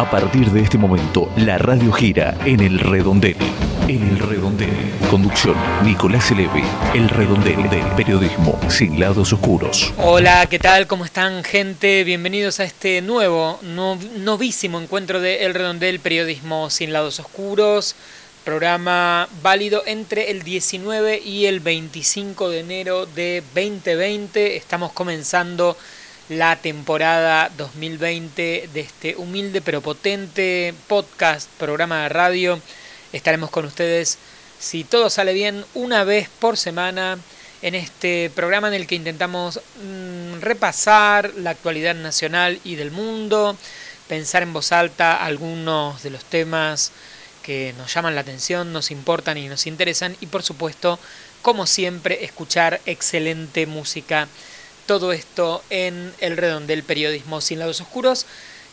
A partir de este momento, la radio gira en el redondel. En el redondel. Conducción, Nicolás Eleve. El redondel del periodismo sin lados oscuros. Hola, ¿qué tal? ¿Cómo están, gente? Bienvenidos a este nuevo, novísimo encuentro de El Redondel Periodismo sin lados oscuros. Programa válido entre el 19 y el 25 de enero de 2020. Estamos comenzando la temporada 2020 de este humilde pero potente podcast, programa de radio. Estaremos con ustedes, si todo sale bien, una vez por semana en este programa en el que intentamos mm, repasar la actualidad nacional y del mundo, pensar en voz alta algunos de los temas que nos llaman la atención, nos importan y nos interesan y por supuesto, como siempre, escuchar excelente música todo esto en el redondel periodismo sin lados oscuros.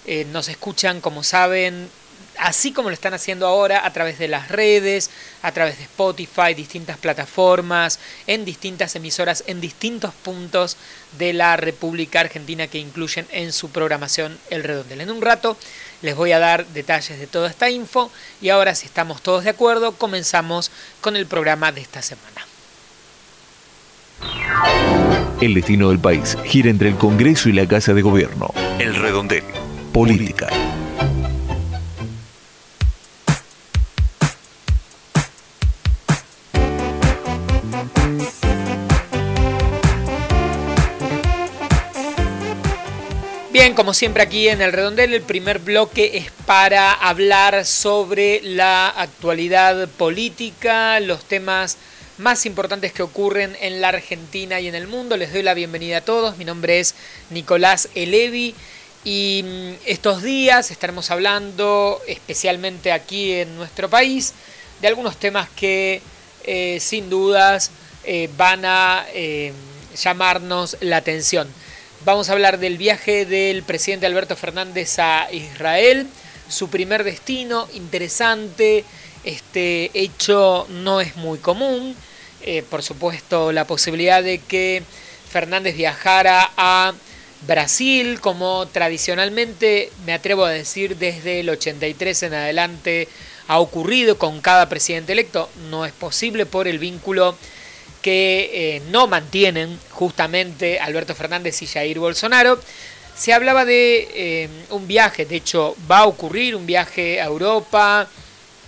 Eh, nos escuchan, como saben, así como lo están haciendo ahora, a través de las redes, a través de Spotify, distintas plataformas, en distintas emisoras, en distintos puntos de la República Argentina que incluyen en su programación el redondel. En un rato les voy a dar detalles de toda esta info y ahora si estamos todos de acuerdo, comenzamos con el programa de esta semana. El destino del país gira entre el Congreso y la Casa de Gobierno. El redondel. Política. Bien, como siempre aquí en el redondel, el primer bloque es para hablar sobre la actualidad política, los temas más importantes que ocurren en la Argentina y en el mundo. Les doy la bienvenida a todos. Mi nombre es Nicolás Elevi y mm, estos días estaremos hablando, especialmente aquí en nuestro país, de algunos temas que eh, sin dudas eh, van a eh, llamarnos la atención. Vamos a hablar del viaje del presidente Alberto Fernández a Israel, su primer destino, interesante, este hecho no es muy común, eh, por supuesto, la posibilidad de que Fernández viajara a Brasil, como tradicionalmente, me atrevo a decir, desde el 83 en adelante ha ocurrido con cada presidente electo. No es posible por el vínculo que eh, no mantienen justamente Alberto Fernández y Jair Bolsonaro. Se hablaba de eh, un viaje, de hecho va a ocurrir un viaje a Europa,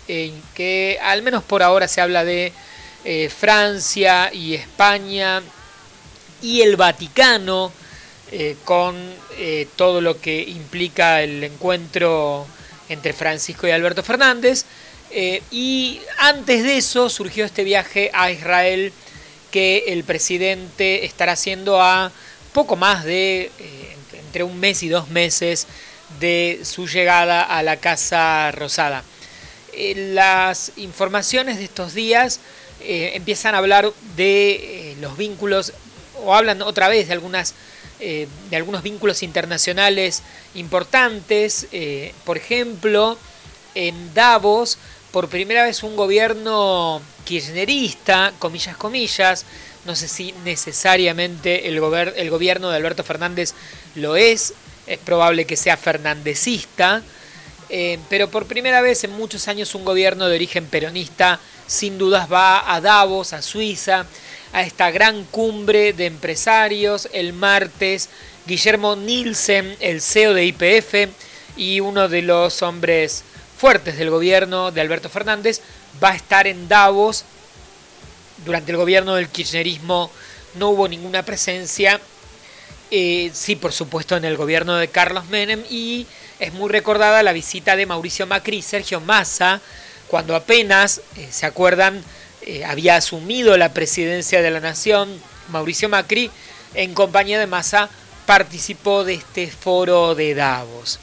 en que al menos por ahora se habla de eh, Francia y España y el Vaticano, eh, con eh, todo lo que implica el encuentro entre Francisco y Alberto Fernández. y antes de eso surgió este viaje a Israel que el presidente estará haciendo a poco más de entre un mes y dos meses de su llegada a la Casa Rosada. las informaciones de estos días eh, empiezan a hablar de eh, los vínculos o hablan otra vez de algunas eh, de algunos vínculos internacionales importantes. por ejemplo, en Davos, por primera vez un gobierno kirchnerista, comillas, comillas, no sé si necesariamente el, el gobierno de Alberto Fernández lo es, es probable que sea fernandecista, pero por primera vez en muchos años un gobierno de origen peronista sin dudas va a Davos, a Suiza, a esta gran cumbre de empresarios. El martes, Guillermo Nielsen, el CEO de IPF y uno de los hombres fuertes del gobierno de Alberto Fernández, va a estar en Davos. Durante el gobierno del kirchnerismo no hubo ninguna presencia. Eh, sí, por supuesto, en el gobierno de Carlos Menem y es muy recordada la visita de Mauricio Macri y Sergio Massa cuando apenas, eh, se acuerdan, eh, había asumido la presidencia de la nación, Mauricio Macri, en compañía de Massa, participó de este foro de Davos.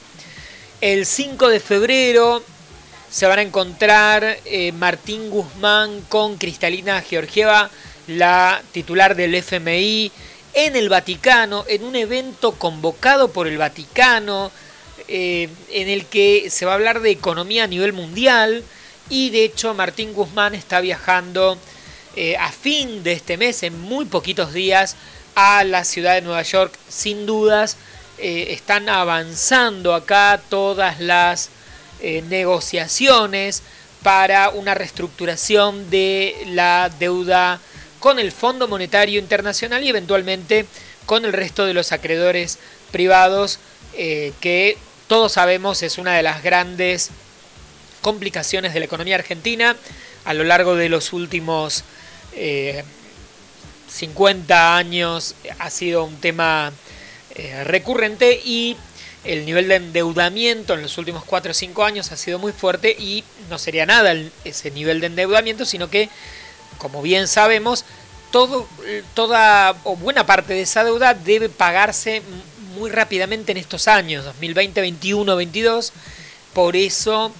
El 5 de febrero se van a encontrar Martín Guzmán con Cristalina Georgieva, la titular del FMI, en el Vaticano, en un evento convocado por el Vaticano, en el que se va a hablar de economía a nivel mundial, y de hecho Martín Guzmán está viajando eh, a fin de este mes, en muy poquitos días, a la ciudad de Nueva York, sin dudas están avanzando acá todas las negociaciones para una reestructuración de la deuda con el Fondo Monetario Internacional y eventualmente con el resto de los acreedores privados, eh, que todos sabemos es una de las grandes complicaciones de la economía argentina a lo largo de los últimos 50 eh, años. Ha sido un tema eh, recurrente y el nivel de endeudamiento en los últimos 4 o 5 años ha sido muy fuerte y no sería nada ese nivel de endeudamiento, sino que, como bien sabemos, todo, toda o buena parte de esa deuda debe pagarse muy rápidamente en estos años, 2020, 21, 22. Por eso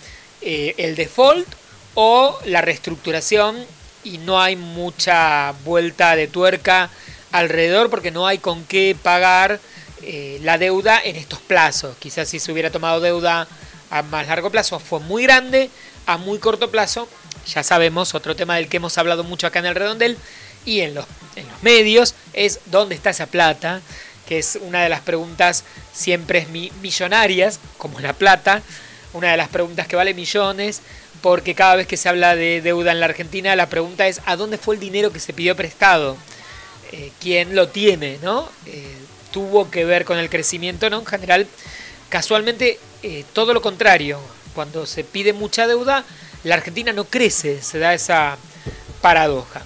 eh, el default o la reestructuración y no hay mucha vuelta de tuerca alrededor porque no hay con qué pagar eh, la deuda en estos plazos. Quizás si se hubiera tomado deuda a más largo plazo fue muy grande, a muy corto plazo, ya sabemos, otro tema del que hemos hablado mucho acá en el redondel y en los, en los medios, es dónde está esa plata, que es una de las preguntas siempre es millonarias, como la plata, una de las preguntas que vale millones, porque cada vez que se habla de deuda en la Argentina, la pregunta es ¿a dónde fue el dinero que se pidió prestado? Eh, ¿Quién lo tiene? ¿no? Eh, tuvo que ver con el crecimiento, ¿no? En general, casualmente, eh, todo lo contrario. Cuando se pide mucha deuda, la Argentina no crece, se da esa paradoja.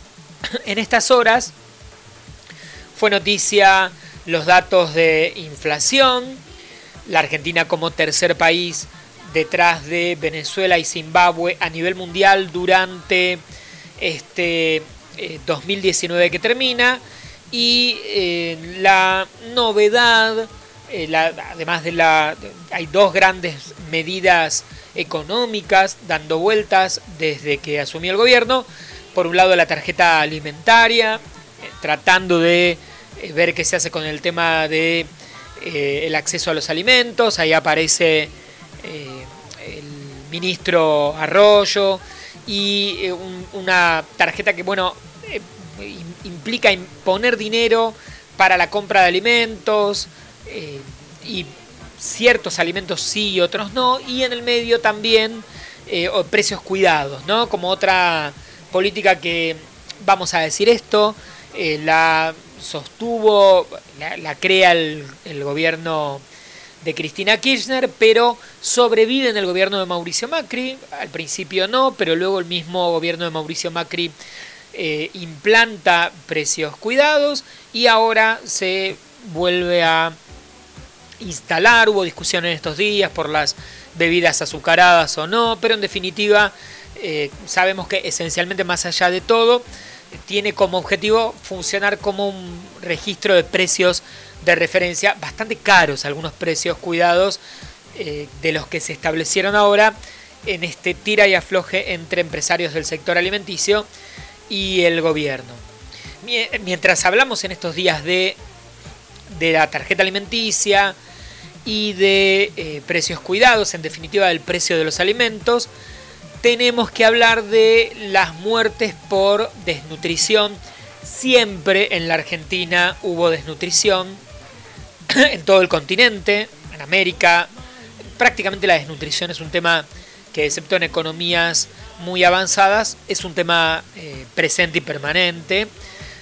En estas horas fue noticia los datos de inflación, la Argentina como tercer país detrás de Venezuela y Zimbabue a nivel mundial durante este 2019 eh, que termina y eh, la novedad, eh, además de la... hay dos grandes medidas económicas dando vueltas desde que asumió el gobierno. Por un lado la tarjeta alimentaria, tratando de ver qué se hace con el tema de el acceso a los alimentos. Ahí aparece el ministro Arroyo y una tarjeta que, bueno, implica poner dinero para la compra de alimentos eh, y ciertos alimentos sí y otros no, y en el medio también eh, precios cuidados, ¿no? Como otra política que, vamos a decir esto, eh, la sostuvo, la, crea el, gobierno de Cristina Kirchner, pero sobrevive en el gobierno de Mauricio Macri, al principio no, pero luego el mismo gobierno de Mauricio Macri eh, implanta precios cuidados y ahora se vuelve a instalar, hubo discusión en estos días por las bebidas azucaradas o no, pero en definitiva eh, sabemos que esencialmente más allá de todo tiene como objetivo funcionar como un registro de precios de referencia bastante caros, algunos precios cuidados eh, de los que se establecieron ahora en este tira y afloje entre empresarios del sector alimenticio y el gobierno. Mientras hablamos en estos días de, de la tarjeta alimenticia y de eh, precios cuidados, en definitiva del precio de los alimentos, tenemos que hablar de las muertes por desnutrición. Siempre en la Argentina hubo desnutrición, en todo el continente, en América. Prácticamente la desnutrición es un tema que excepto en economías muy avanzadas, es un tema eh, presente y permanente.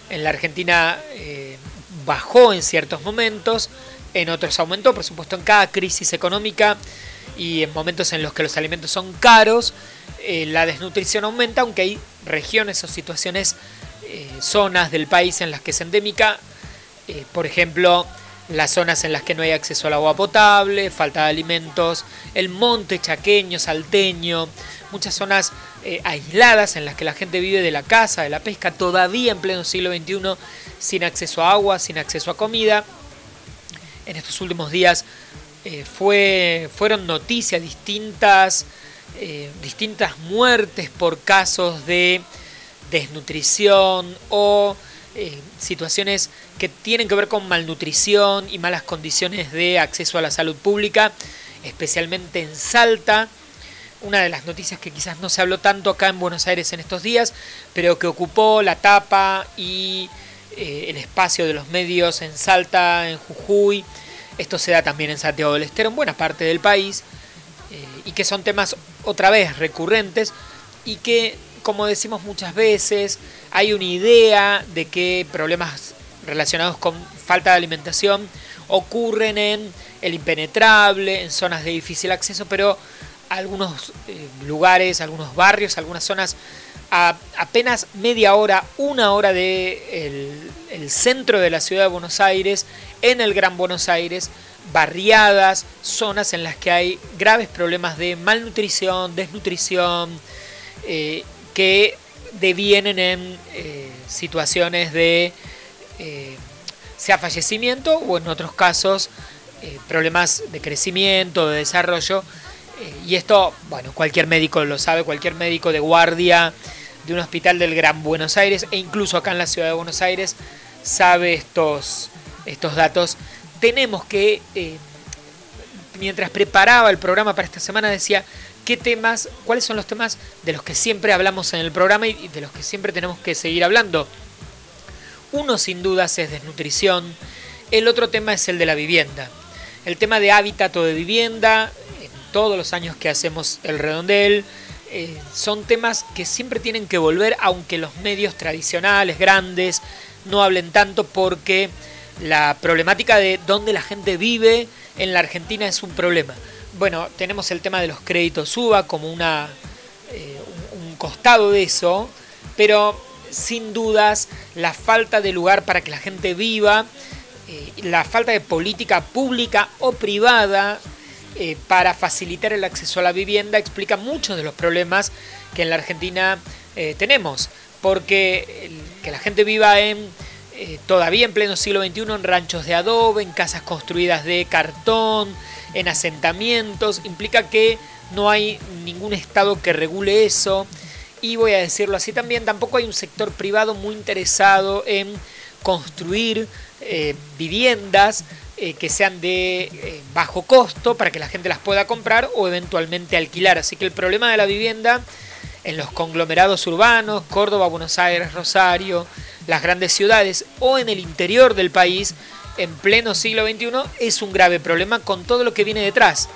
En la Argentina eh, bajó en ciertos momentos, en otros aumentó, por supuesto en cada crisis económica y en momentos en los que los alimentos son caros, eh, la desnutrición aumenta, aunque hay regiones o situaciones, zonas del país en las que es endémica, por ejemplo, las zonas en las que no hay acceso al agua potable, falta de alimentos, el monte chaqueño, salteño, muchas zonas eh, aisladas en las que la gente vive de la caza, de la pesca, todavía en pleno siglo XXI, sin acceso a agua, sin acceso a comida. En estos últimos días eh, fue, fueron noticias distintas, eh, distintas muertes por casos de desnutrición o situaciones que tienen que ver con malnutrición y malas condiciones de acceso a la salud pública, especialmente en Salta. Una de las noticias que quizás no se habló tanto acá en Buenos Aires en estos días, pero que ocupó la tapa y eh, el espacio de los medios en Salta, en Jujuy, Esto se da también en Santiago del Estero, en buena parte del país, eh, y que son temas otra vez recurrentes y que, como decimos muchas veces, hay una idea de que problemas relacionados con falta de alimentación ocurren en el impenetrable, en zonas de difícil acceso, pero algunos eh, lugares, algunos barrios, algunas zonas a apenas media hora, una hora de el, centro de la ciudad de Buenos Aires, en el Gran Buenos Aires, barriadas, zonas en las que hay graves problemas de malnutrición, desnutrición, eh, que devienen en eh, situaciones de sea fallecimiento o en otros casos problemas de crecimiento, de desarrollo eh, y esto, bueno, cualquier médico lo sabe, cualquier médico de guardia de un hospital del Gran Buenos Aires e incluso acá en la ciudad de Buenos Aires sabe estos, estos datos. Tenemos que, eh, mientras preparaba el programa para esta semana, decía qué temas, cuáles son los temas de los que siempre hablamos en el programa y de los que siempre tenemos que seguir hablando. Uno sin dudas es desnutrición, el otro tema es el de la vivienda. El tema de hábitat o de vivienda, todos los años que hacemos el redondel. Eh, son temas que siempre tienen que volver, aunque los medios tradicionales, grandes, no hablen tanto porque la problemática de dónde la gente vive en la Argentina es un problema. Bueno, tenemos el tema de los créditos UBA como una, eh, un costado de eso, pero sin dudas la falta de lugar para que la gente viva, eh, la falta de política pública o privada eh, para facilitar el acceso a la vivienda explica muchos de los problemas que en la Argentina eh, tenemos. Porque que la gente viva en eh, todavía en pleno siglo XXI en ranchos de adobe, en casas construidas de cartón, en asentamientos, implica que no hay ningún Estado que regule eso. Y voy a decirlo así también, tampoco hay un sector privado muy interesado en construir viviendas eh, que sean de eh, bajo costo para que la gente las pueda comprar o eventualmente alquilar. Así que el problema de la vivienda en los conglomerados urbanos, Córdoba, Buenos Aires, Rosario, las grandes ciudades o en el interior del país en pleno siglo XXI es un grave problema con todo lo que viene detrás,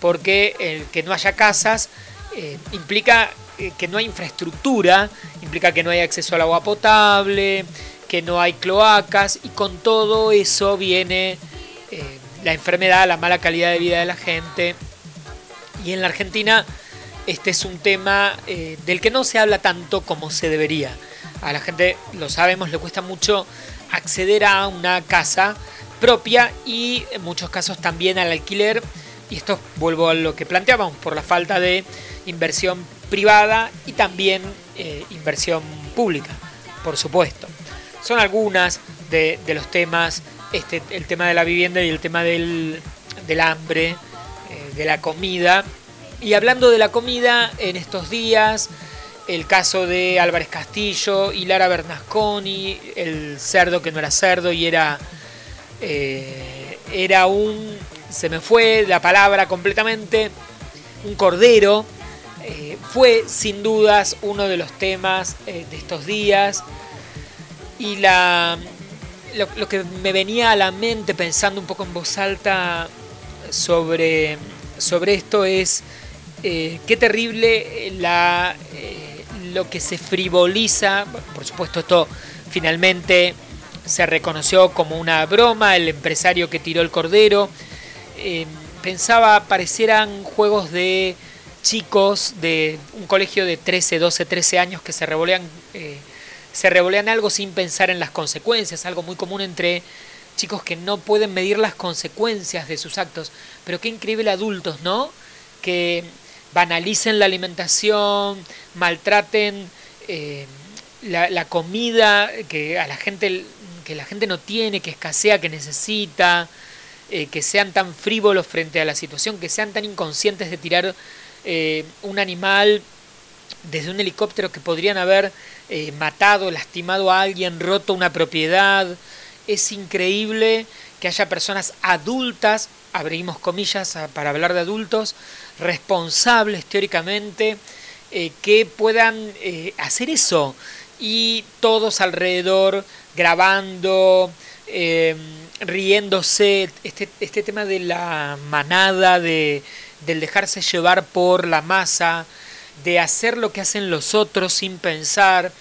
porque el que no haya casas eh, implica que no hay infraestructura, implica que no hay acceso al agua potable, que no hay cloacas y con todo eso viene eh, la enfermedad, la mala calidad de vida de la gente. Y en la Argentina este es un tema eh, del que no se habla tanto como se debería. A la gente, lo sabemos, le cuesta mucho acceder a una casa propia y en muchos casos también al alquiler. Y esto vuelvo a lo que planteábamos, por la falta de inversión privada y también eh, inversión pública, por supuesto. Son algunas de, de los temas este, el tema de la vivienda y el tema del, hambre, eh, de la comida. Y hablando de la comida, en estos días, el caso de Álvarez Castillo y Lara Bernasconi, el cerdo que no era cerdo y era, eh, era un, se me fue la palabra completamente, un cordero, eh, fue sin dudas uno de los temas de estos días. Y la, lo, que me venía a la mente pensando un poco en voz alta sobre, sobre esto es eh, qué terrible la, eh, lo que se frivoliza. Por supuesto, esto finalmente se reconoció como una broma, el empresario que tiró el cordero. Eh, pensaba, parecieran juegos de chicos de un colegio de 13, 12, 13 años que se revolean se revolean algo sin pensar en las consecuencias, algo muy común entre chicos que no pueden medir las consecuencias de sus actos. Pero qué increíble adultos, ¿no? Que banalicen la alimentación, maltraten eh, la, comida que a la gente que la gente no tiene, que escasea, que necesita, eh, que sean tan frívolos frente a la situación, que sean tan inconscientes de tirar eh, un animal desde un helicóptero que podrían haber eh, matado, lastimado a alguien, roto una propiedad. Es increíble que haya personas adultas, abrimos comillas para hablar de adultos, responsables teóricamente, eh, que puedan eh, hacer eso. Y todos alrededor grabando, eh, riéndose, este, este tema de la manada, de, del dejarse llevar por la masa, de hacer lo que hacen los otros sin pensar,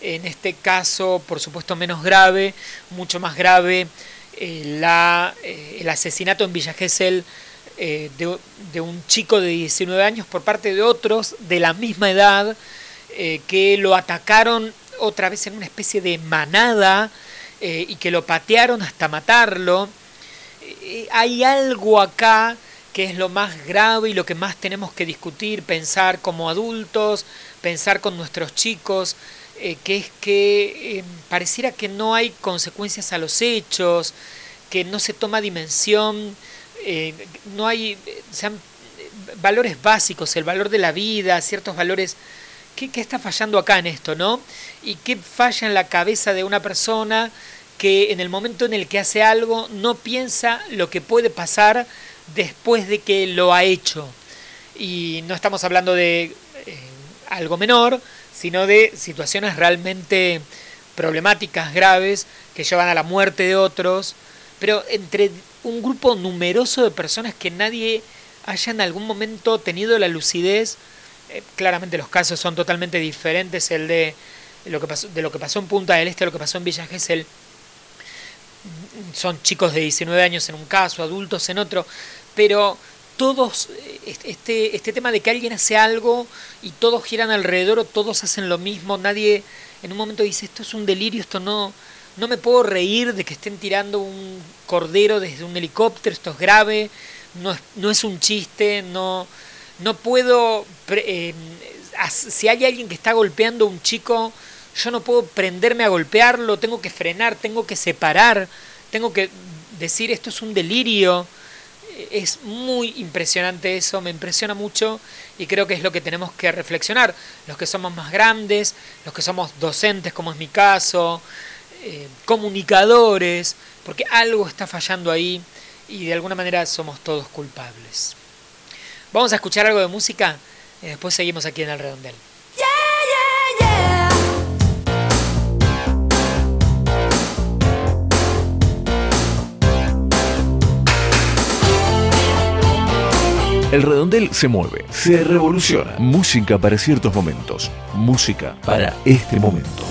en este caso, por supuesto, menos grave, mucho más grave, eh, la, eh, el asesinato en Villa Gesell de, de, un chico de 19 años por parte de otros de la misma edad que lo atacaron otra vez en una especie de manada eh, y que lo patearon hasta matarlo. Eh, hay algo acá que es lo más grave y lo que más tenemos que discutir, pensar como adultos, pensar con nuestros chicos, eh, que es que pareciera que no hay consecuencias a los hechos, que no se toma dimensión, no hay valores básicos, el valor de la vida, ciertos valores ¿Qué, está fallando acá en esto, no? ¿Y qué falla en la cabeza de una persona que en el momento en el que hace algo no piensa lo que puede pasar después de que lo ha hecho? Y no estamos hablando de eh, algo menor, sino de situaciones realmente problemáticas, graves, que llevan a la muerte de otros, pero entre un grupo numeroso de personas que nadie haya en algún momento tenido la lucidez eh, claramente los casos son totalmente diferentes, el de lo que pasó, de lo que pasó en Punta del Este lo que pasó en Villa Gesell. Son chicos de 19 años en un caso, adultos en otro, pero todos, eh, este, este tema de que alguien hace algo y todos giran alrededor o todos hacen lo mismo, nadie en un momento dice esto es un delirio, esto no, no me puedo reír de que estén tirando un cordero desde un helicóptero, esto es grave, no es, no es un chiste, no, no puedo, eh, si hay alguien que está golpeando a un chico, yo no puedo prenderme a golpearlo, tengo que frenar, tengo que separar, tengo que decir esto es un delirio. Es muy impresionante eso, me impresiona mucho y creo que es lo que tenemos que reflexionar. Los que somos más grandes, los que somos docentes, como es mi caso, eh, comunicadores, porque algo está fallando ahí y de alguna manera somos todos culpables. Vamos a escuchar algo de música y después seguimos aquí en el redondel. El redondel se mueve, se revoluciona. Música para ciertos momentos. Música para este momento.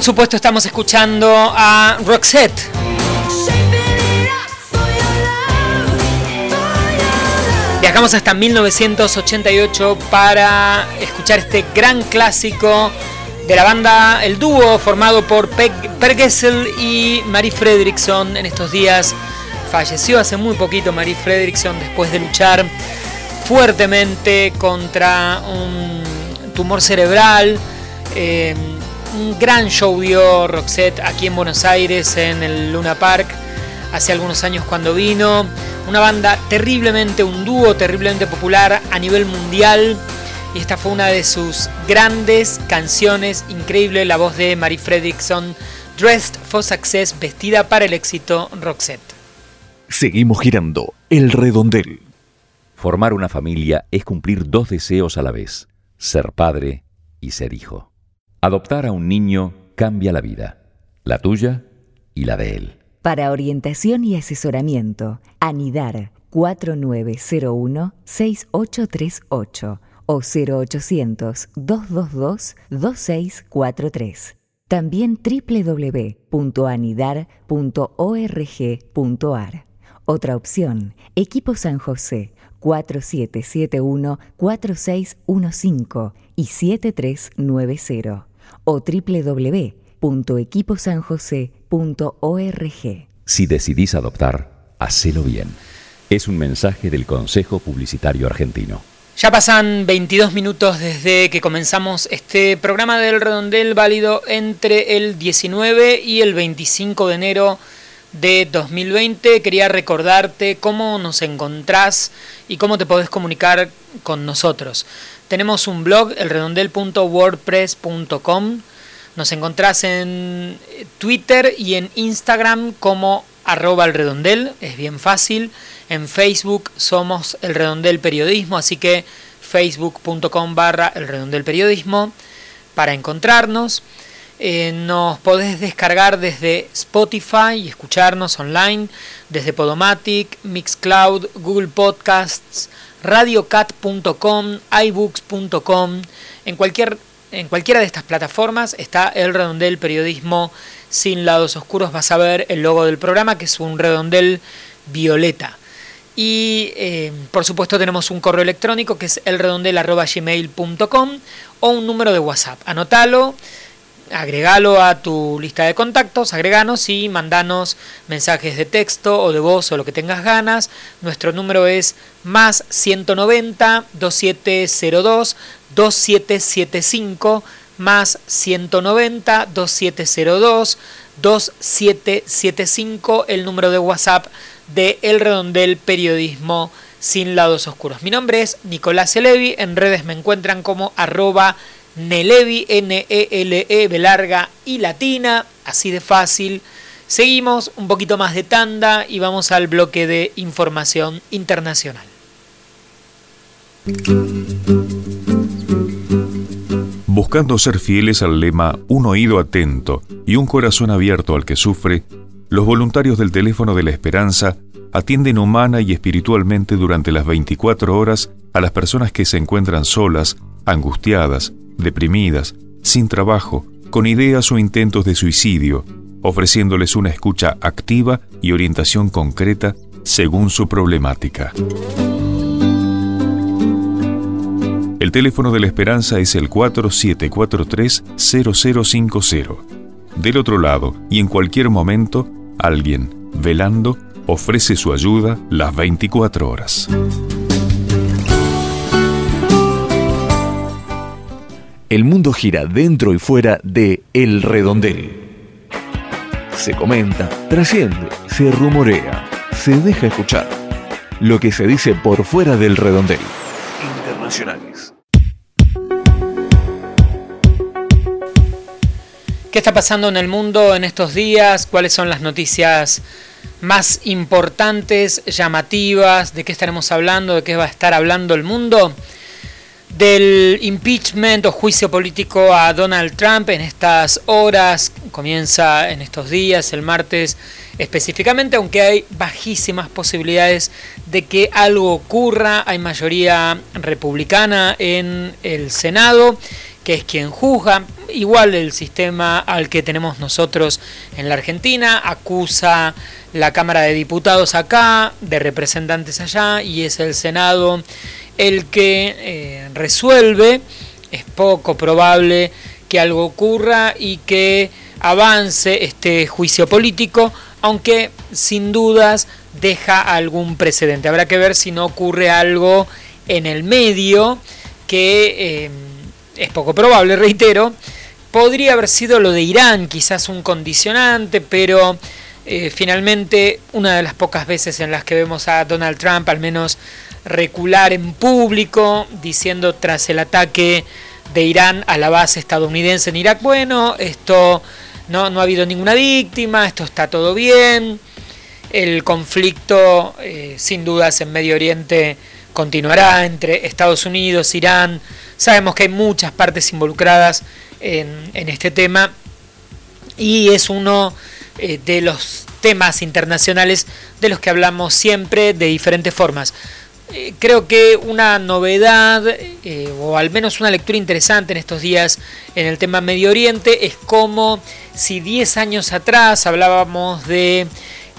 Por supuesto estamos escuchando a Roxette. Viajamos hasta 1988 para escuchar este gran clásico de la banda, el dúo formado por Per Gessel y Marie Fredriksson. En estos días falleció hace muy poquito Marie Fredriksson después de luchar fuertemente contra un tumor cerebral. Eh, un gran show dio Roxette aquí en Buenos Aires en el Luna Park hace algunos años cuando vino. Una banda terriblemente, un dúo terriblemente popular a nivel mundial. Y esta fue una de sus grandes canciones, increíble la voz de Marie Fredriksson, Dressed for Success, vestida para el éxito Roxette. Seguimos girando el redondel. Formar una familia es cumplir dos deseos a la vez, ser padre y ser hijo. Adoptar a un niño cambia la vida, la tuya y la de él. Para orientación y asesoramiento, anidar 4901-6838 o 0800-222-2643. También www.anidar.org.ar. Otra opción, Equipo San José 4771-4615 y 7390 o www.equiposanjose.org. Si decidís adoptar, hacelo bien. Es un mensaje del Consejo Publicitario Argentino. Ya pasan 22 minutos desde que comenzamos este programa del redondel válido entre el 19 y el 25 de enero de 2020. Quería recordarte cómo nos encontrás y cómo te podés comunicar con nosotros. Tenemos un blog, elredondel.wordpress.com. Nos encontrás en Twitter y en Instagram como arroba el redondel, es bien fácil. En Facebook somos el redondel periodismo, así que facebook.com barra el redondel periodismo para encontrarnos. Eh, nos podés descargar desde Spotify y escucharnos online, desde Podomatic, Mixcloud, Google Podcasts, radiocat.com, iBooks.com. En, cualquier, en cualquiera de estas plataformas está el redondel periodismo sin lados oscuros. Vas a ver el logo del programa, que es un redondel violeta. Y eh, por supuesto tenemos un correo electrónico que es elredondel.gmail.com o un número de WhatsApp. Anótalo agregalo a tu lista de contactos, agreganos y mandanos mensajes de texto o de voz o lo que tengas ganas. Nuestro número es más 190 2702 2775 más 190 2702 2775 el número de WhatsApp de El Redondel Periodismo sin lados oscuros. Mi nombre es Nicolás Elevi, en redes me encuentran como arroba Nelevi, N-E-L-E, B larga y latina, así de fácil. Seguimos un poquito más de tanda y vamos al bloque de información internacional. Buscando ser fieles al lema Un oído atento y un corazón abierto al que sufre, los voluntarios del teléfono de la esperanza atienden humana y espiritualmente durante las 24 horas a las personas que se encuentran solas, angustiadas, deprimidas, sin trabajo, con ideas o intentos de suicidio, ofreciéndoles una escucha activa y orientación concreta según su problemática. El teléfono de la esperanza es el 4743-0050. Del otro lado, y en cualquier momento, alguien, velando, ofrece su ayuda las 24 horas. El mundo gira dentro y fuera de El Redondel. Se comenta, trasciende, se rumorea, se deja escuchar. Lo que se dice por fuera del redondel. Internacionales. ¿Qué está pasando en el mundo en estos días? ¿Cuáles son las noticias más importantes, llamativas? ¿De qué estaremos hablando? ¿De qué va a estar hablando el mundo? Del impeachment o juicio político a Donald Trump en estas horas, comienza en estos días, el martes específicamente, aunque hay bajísimas posibilidades de que algo ocurra, hay mayoría republicana en el Senado que es quien juzga, igual el sistema al que tenemos nosotros en la Argentina, acusa la Cámara de Diputados acá, de representantes allá, y es el Senado el que eh, resuelve. Es poco probable que algo ocurra y que avance este juicio político, aunque sin dudas deja algún precedente. Habrá que ver si no ocurre algo en el medio que eh, es poco probable, reitero. Podría haber sido lo de Irán, quizás un condicionante, pero eh, finalmente una de las pocas veces en las que vemos a Donald Trump al menos recular en público, diciendo tras el ataque de Irán a la base estadounidense en Irak, bueno, esto no, no ha habido ninguna víctima, esto está todo bien, el conflicto eh, sin dudas en Medio Oriente continuará entre Estados Unidos, Irán, sabemos que hay muchas partes involucradas en, este tema y es uno eh, de los temas internacionales de los que hablamos siempre de diferentes formas. Eh, creo que una novedad, eh, o al menos una lectura interesante en estos días en el tema Medio Oriente, es como si 10 años atrás hablábamos de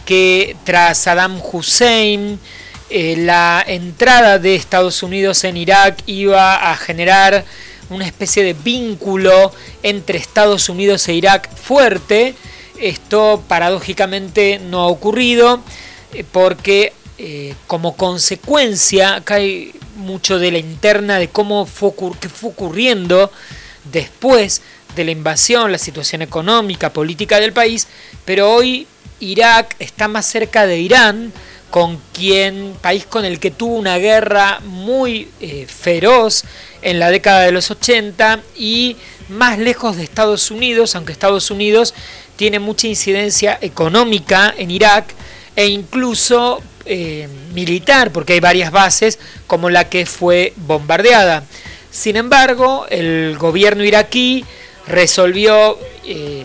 que tras Saddam Hussein, la entrada de Estados Unidos en Irak iba a generar una especie de vínculo entre Estados Unidos e Irak fuerte. Esto paradójicamente no ha ocurrido porque eh, como consecuencia, acá hay mucho de la interna de cómo fue, qué fue ocurriendo después de la invasión, la situación económica, política del país, pero hoy Irak está más cerca de Irán, con quien, país con el que tuvo una guerra muy eh, feroz en la década de los 80 y más lejos de Estados Unidos, aunque Estados Unidos tiene mucha incidencia económica en Irak e incluso eh, militar, porque hay varias bases, como la que fue bombardeada. Sin embargo, el gobierno iraquí resolvió eh,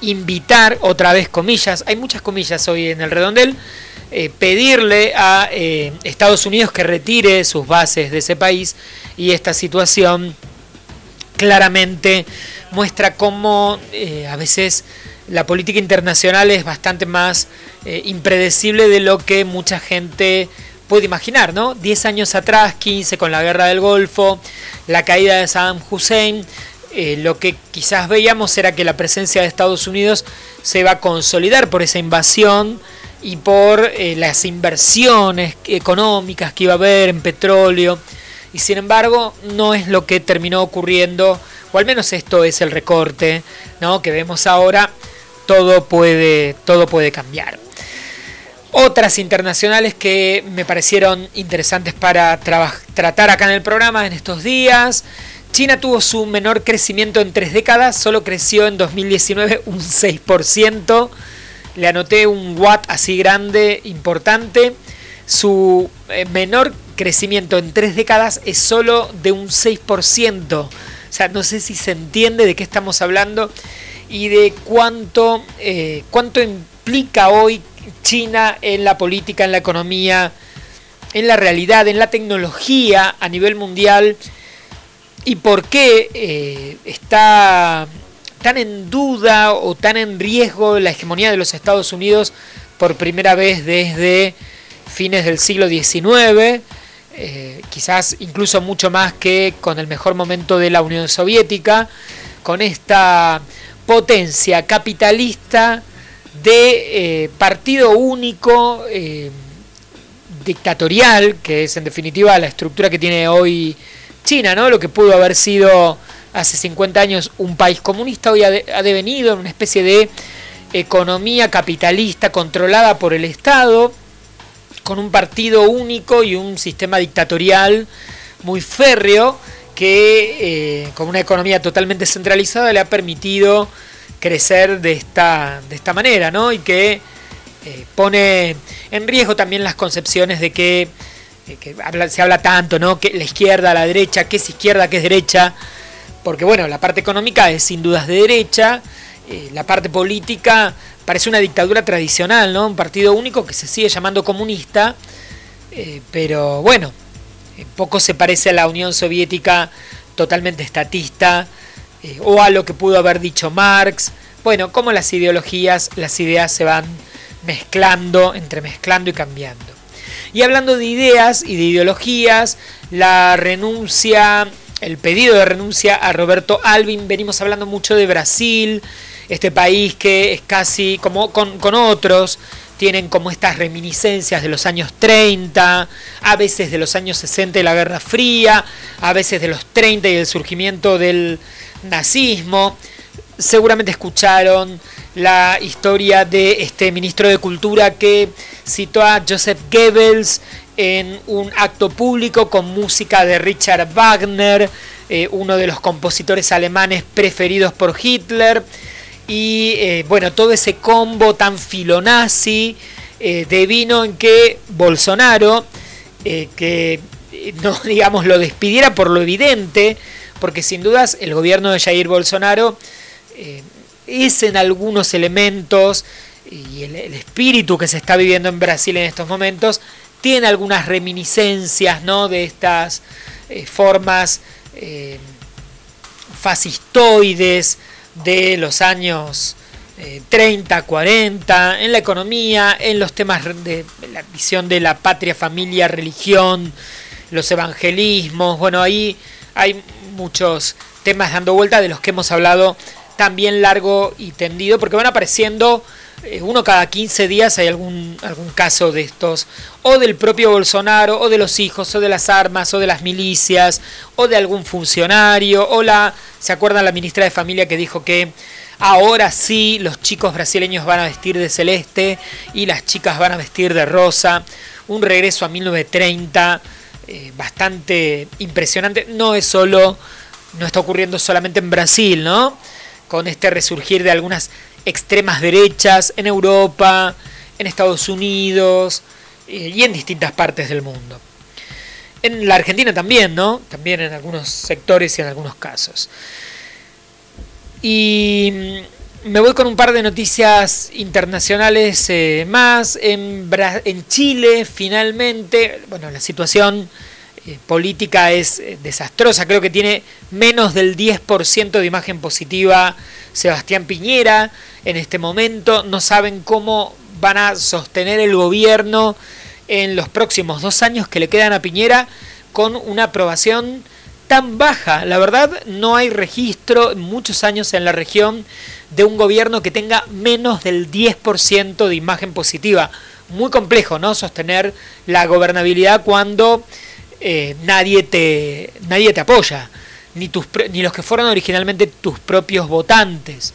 invitar, otra vez comillas, hay muchas comillas hoy en el redondel, eh, pedirle a Estados Unidos que retire sus bases de ese país y esta situación claramente muestra cómo a veces la política internacional es bastante más eh, impredecible de lo que mucha gente puede imaginar, ¿no? 10 años atrás, 15 con la guerra del Golfo, la caída de Saddam Hussein, eh, lo que quizás veíamos era que la presencia de Estados Unidos se va a consolidar por esa invasión y por eh, las inversiones económicas que iba a haber en petróleo. Y sin embargo, no es lo que terminó ocurriendo, o al menos esto es el recorte ¿no? que vemos ahora todo puede, todo puede cambiar. Otras internacionales que me parecieron interesantes para tratar acá en el programa en estos días. China tuvo su menor crecimiento en tres décadas, solo creció en 2019 un 6%. Le anoté un watt así grande, importante. Su eh, menor crecimiento en tres décadas es solo de un 6%. O sea, no sé si se entiende de qué estamos hablando y de cuánto, eh, cuánto implica hoy China en la política, en la economía, en la realidad, en la tecnología a nivel mundial y por qué eh, está tan en duda o tan en riesgo la hegemonía de los Estados Unidos por primera vez desde fines del siglo XIX, eh, quizás incluso mucho más que con el mejor momento de la Unión Soviética, con esta potencia capitalista de eh, partido único eh, dictatorial, que es en definitiva la estructura que tiene hoy China, ¿no? Lo que pudo haber sido hace 50 años un país comunista, hoy ha, ha devenido en una especie de economía capitalista controlada por el Estado, con un partido único y un sistema dictatorial muy férreo que eh, con una economía totalmente centralizada le ha permitido crecer de esta, de esta manera, ¿no? Y que eh, pone en riesgo también las concepciones de que, eh, se habla tanto, ¿no? Que la izquierda, la derecha, qué es izquierda, qué es derecha, porque bueno, la parte económica es sin dudas de derecha, la parte política parece una dictadura tradicional, ¿no? Un partido único que se sigue llamando comunista, pero bueno, poco se parece a la Unión Soviética totalmente estatista, eh, o a lo que pudo haber dicho Marx. Bueno, cómo las ideologías, las ideas se van mezclando, entremezclando y cambiando. Y hablando de ideas y de ideologías, la renuncia, el pedido de renuncia a Roberto Alvin, venimos hablando mucho de Brasil, este país que es casi como con, otros, tienen como estas reminiscencias de los años 30, a veces de los años 60 y la Guerra Fría, a veces de los 30 y el surgimiento del nazismo. Seguramente escucharon la historia de este ministro de Cultura que citó a Joseph Goebbels en un acto público con música de Richard Wagner, eh, uno de los compositores alemanes preferidos por Hitler. Y eh, bueno, todo ese combo tan filonazi eh, de vino en que Bolsonaro, que no digamos lo despidiera por lo evidente, porque sin dudas el gobierno de Jair Bolsonaro es en algunos elementos y el, espíritu que se está viviendo en Brasil en estos momentos tiene algunas reminiscencias ¿no? de estas eh, formas eh, fascistoides de los años 30, eh, 40, en la economía, en los temas de la visión de la patria, familia, religión, los evangelismos. Bueno, ahí hay muchos temas dando vuelta de los que hemos hablado también largo y tendido, porque van apareciendo uno cada 15 días hay algún, algún caso de estos, o del propio Bolsonaro, o de los hijos, o de las armas, o de las milicias, o de algún funcionario, o la, ¿se acuerdan la ministra de Familia que dijo que ahora sí los chicos brasileños van a vestir de celeste y las chicas van a vestir de rosa? Un regreso a 1930 eh, bastante impresionante, no es solo, no está ocurriendo solamente en Brasil, ¿no? con este resurgir de algunas extremas derechas en Europa, en Estados Unidos eh, y en distintas partes del mundo. En la Argentina también, ¿no? También en algunos sectores y en algunos casos. Y mm, me voy con un par de noticias internacionales eh, más. En, en Chile, finalmente, bueno, la situación eh, política es eh, desastrosa. Creo que tiene menos del 10% de imagen positiva Sebastián Piñera en este momento. No saben cómo van a sostener el gobierno en los próximos dos años que le quedan a Piñera con una aprobación tan baja. La verdad, no hay registro en muchos años en la región de un gobierno que tenga menos del 10% de imagen positiva. Muy complejo, ¿no? Sostener la gobernabilidad cuando eh, nadie, te, nadie te apoya, ni, tus, ni los que fueron originalmente tus propios votantes.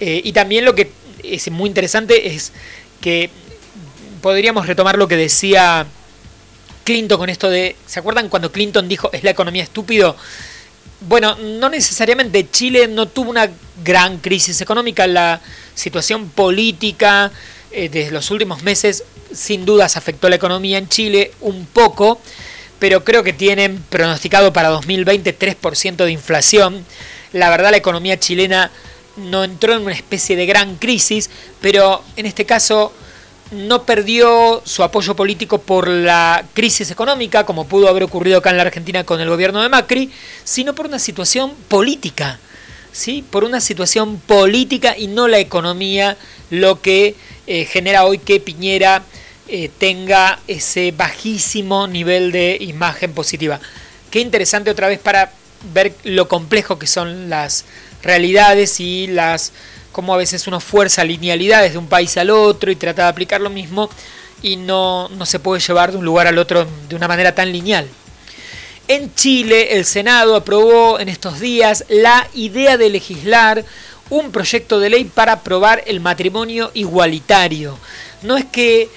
Eh, y también lo que es muy interesante es que podríamos retomar lo que decía Clinton con esto de, ¿se acuerdan cuando Clinton dijo es la economía estúpido? Bueno, no necesariamente Chile no tuvo una gran crisis económica, la situación política eh, desde los últimos meses sin dudas afectó la economía en Chile un poco, pero creo que tienen pronosticado para 2020 3% de inflación. La verdad la economía chilena no entró en una especie de gran crisis, pero en este caso no perdió su apoyo político por la crisis económica, como pudo haber ocurrido acá en la Argentina con el gobierno de Macri, sino por una situación política, ¿sí? por una situación política y no la economía, lo que eh, genera hoy que Piñera eh, tenga ese bajísimo nivel de imagen positiva. Qué interesante otra vez para ver lo complejo que son las realidades y las cómo a veces uno fuerza linealidades de un país al otro y trata de aplicar lo mismo y no, no se puede llevar de un lugar al otro de una manera tan lineal. En Chile, el Senado aprobó en estos días la idea de legislar un proyecto de ley para aprobar el matrimonio igualitario. No es que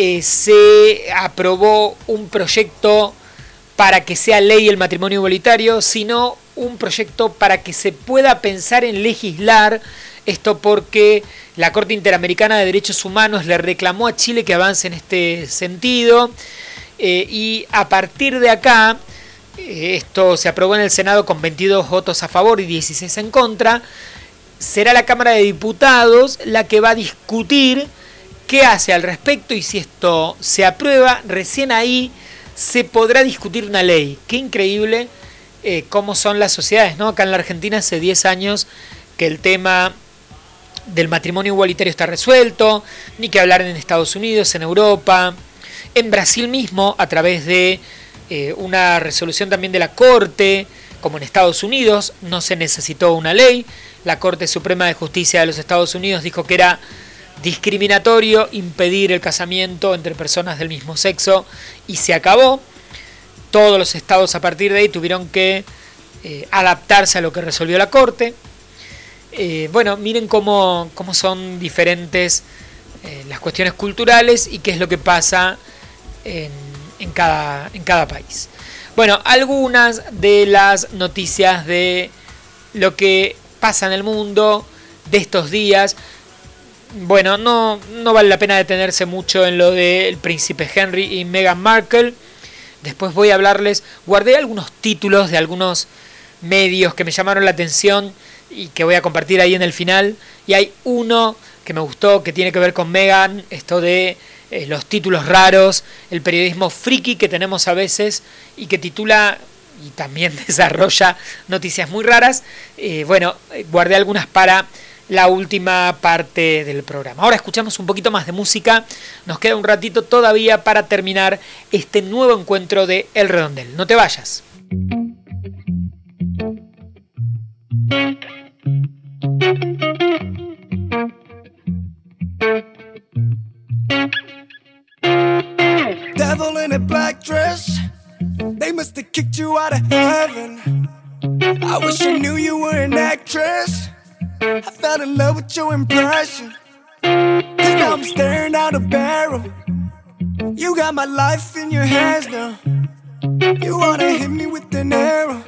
eh, se aprobó un proyecto para que sea ley el matrimonio igualitario, sino un proyecto para que se pueda pensar en legislar esto porque la Corte Interamericana de Derechos Humanos le reclamó a Chile que avance en este sentido eh, y a partir de acá, eh, esto se aprobó en el Senado con 22 votos a favor y 16 en contra, será la Cámara de Diputados la que va a discutir qué hace al respecto y si esto se aprueba, recién ahí se podrá discutir una ley. Qué increíble eh, cómo son las sociedades. ¿no? Acá en la Argentina hace 10 años que el tema del matrimonio igualitario está resuelto, ni que hablar en Estados Unidos, en Europa, en Brasil mismo, a través de eh, una resolución también de la Corte, como en Estados Unidos, no se necesitó una ley. La Corte Suprema de Justicia de los Estados Unidos dijo que era discriminatorio impedir el casamiento entre personas del mismo sexo y se acabó. Todos los estados a partir de ahí tuvieron que eh, adaptarse a lo que resolvió la Corte. Eh, bueno, miren cómo, cómo son diferentes eh, las cuestiones culturales y qué es lo que pasa en, cada, en cada país. Bueno, algunas de las noticias de lo que pasa en el mundo de estos días. Bueno, no, no vale la pena detenerse mucho en lo del príncipe Henry y Meghan Markle. Después voy a hablarles, guardé algunos títulos de algunos medios que me llamaron la atención y que voy a compartir ahí en el final. Y hay uno que me gustó que tiene que ver con Meghan, esto de eh, los títulos raros, el periodismo friki que tenemos a veces y que titula y también desarrolla noticias muy raras. Eh, bueno, eh, guardé algunas para la última parte del programa. Ahora escuchamos un poquito más de música. Nos queda un ratito todavía para terminar este nuevo encuentro de El Redondel. No te vayas. Devil in a black dress, they must have kicked you out of heaven. I wish you knew you were an actress. I fell in love with your impression. Cause now I'm staring out a barrel. You got my life in your hands now. You wanna hit me with an arrow.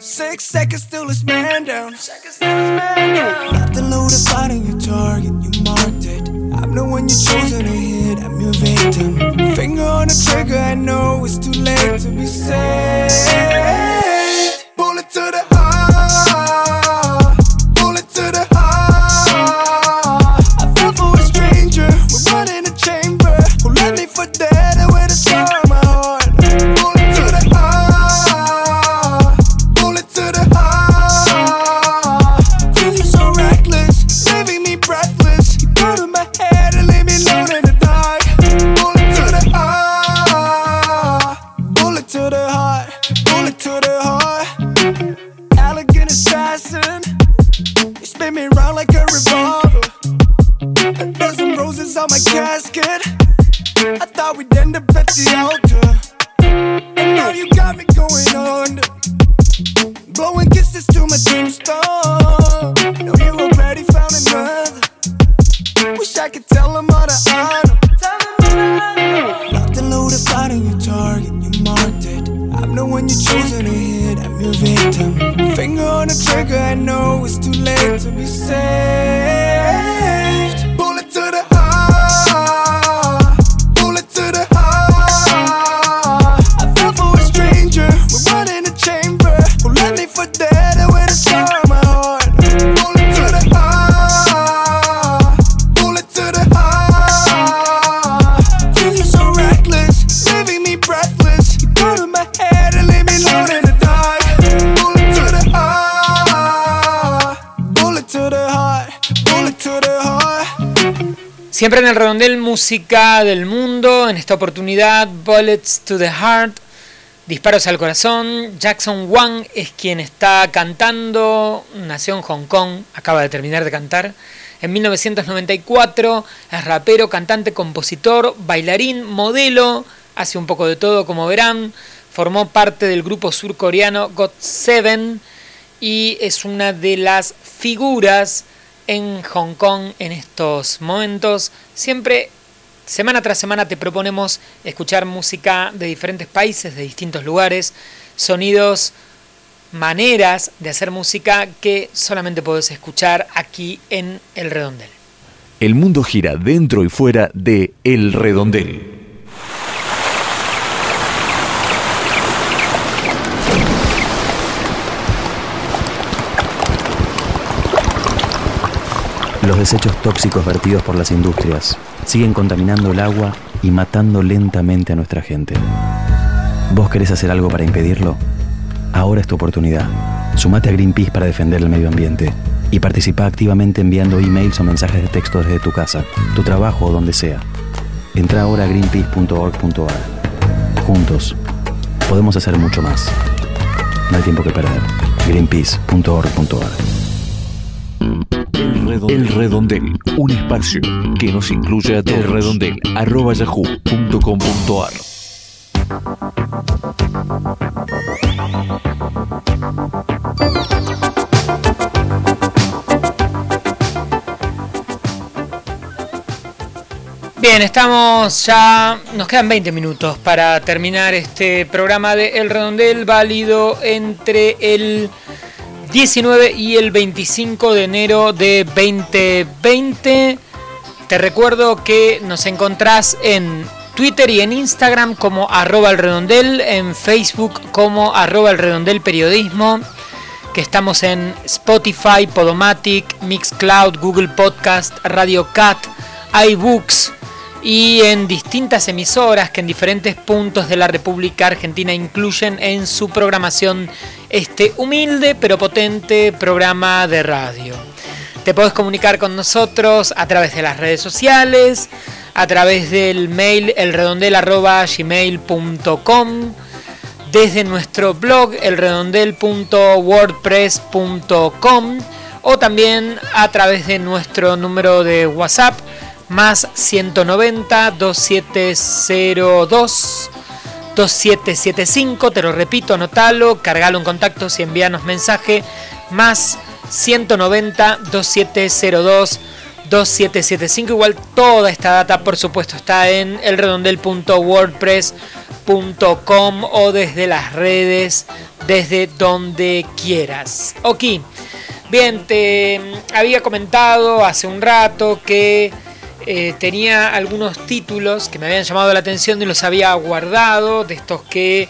Six seconds till it's man down. Got the load of on your target, you marked it. I'm the one you chosen to hit, I'm your victim. Finger on the trigger, I know it's too late to be saved. Bullet to the Siempre en el redondel música del mundo, en esta oportunidad Bullets to the Heart, disparos al corazón. Jackson Wang es quien está cantando, nació en Hong Kong, acaba de terminar de cantar. En 1994 es rapero, cantante, compositor, bailarín, modelo, hace un poco de todo como verán. Formó parte del grupo surcoreano GOT7 y es una de las figuras en Hong Kong en estos momentos. Siempre, semana tras semana, te proponemos escuchar música de diferentes países, de distintos lugares, sonidos, maneras de hacer música que solamente puedes escuchar aquí en El Redondel. El mundo gira dentro y fuera de El Redondel. Los desechos tóxicos vertidos por las industrias siguen contaminando el agua y matando lentamente a nuestra gente. ¿Vos querés hacer algo para impedirlo? Ahora es tu oportunidad. Sumate a Greenpeace para defender el medio ambiente y participa activamente enviando emails o mensajes de texto desde tu casa, tu trabajo o donde sea. Entra ahora a greenpeace.org.ar. Juntos, podemos hacer mucho más. No hay tiempo que perder. greenpeace.org.ar. El Redondel, un espacio que nos incluye a todos. El Redondel, arroba yahoo.com.ar. Bien, estamos ya, nos quedan 20 minutos para terminar este programa de El Redondel, válido entre el 19 y el 25 de enero de 2020. Te recuerdo que nos encontrás en Twitter y en Instagram como arroba el redondel, en Facebook como arroba el redondel periodismo, que estamos en Spotify, Podomatic, Mixcloud, Google Podcast, Radio Cat, iBooks, y en distintas emisoras que en diferentes puntos de la República Argentina incluyen en su programación este humilde pero potente programa de radio. Te podés comunicar con nosotros a través de las redes sociales, a través del mail elredondel.gmail.com, desde nuestro blog elredondel.wordpress.com o también a través de nuestro número de WhatsApp más 190 2702 2775, te lo repito, anotalo, cargalo en contactos y envíanos mensaje, más 190 2702 2775, igual toda esta data por supuesto está en elredondel.wordpress.com o desde las redes, desde donde quieras. Ok, bien, te había comentado hace un rato que eh, tenía algunos títulos que me habían llamado la atención y los había guardado, de estos que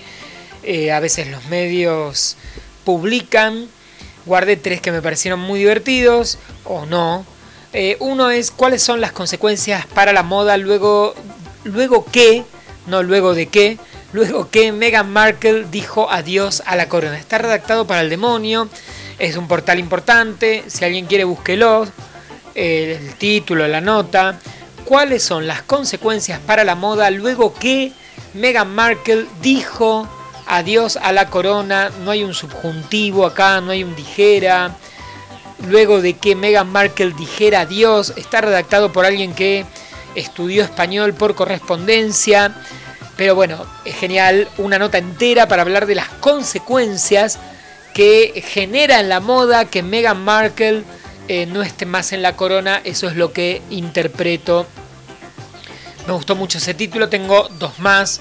eh, a veces los medios publican. Guardé tres que me parecieron muy divertidos, o no. Eh, uno es cuáles son las consecuencias para la moda luego, luego que, no luego de qué, luego que Meghan Markle dijo adiós a la corona. Está redactado para el demonio, es un portal importante, si alguien quiere búsquelo el título, la nota, cuáles son las consecuencias para la moda luego que Meghan Markle dijo adiós a la corona, no hay un subjuntivo acá, no hay un dijera, luego de que Meghan Markle dijera adiós, está redactado por alguien que estudió español por correspondencia, pero bueno, es genial, una nota entera para hablar de las consecuencias que genera en la moda que Meghan Markle eh, no esté más en la corona, eso es lo que interpreto. Me gustó mucho ese título, tengo dos más.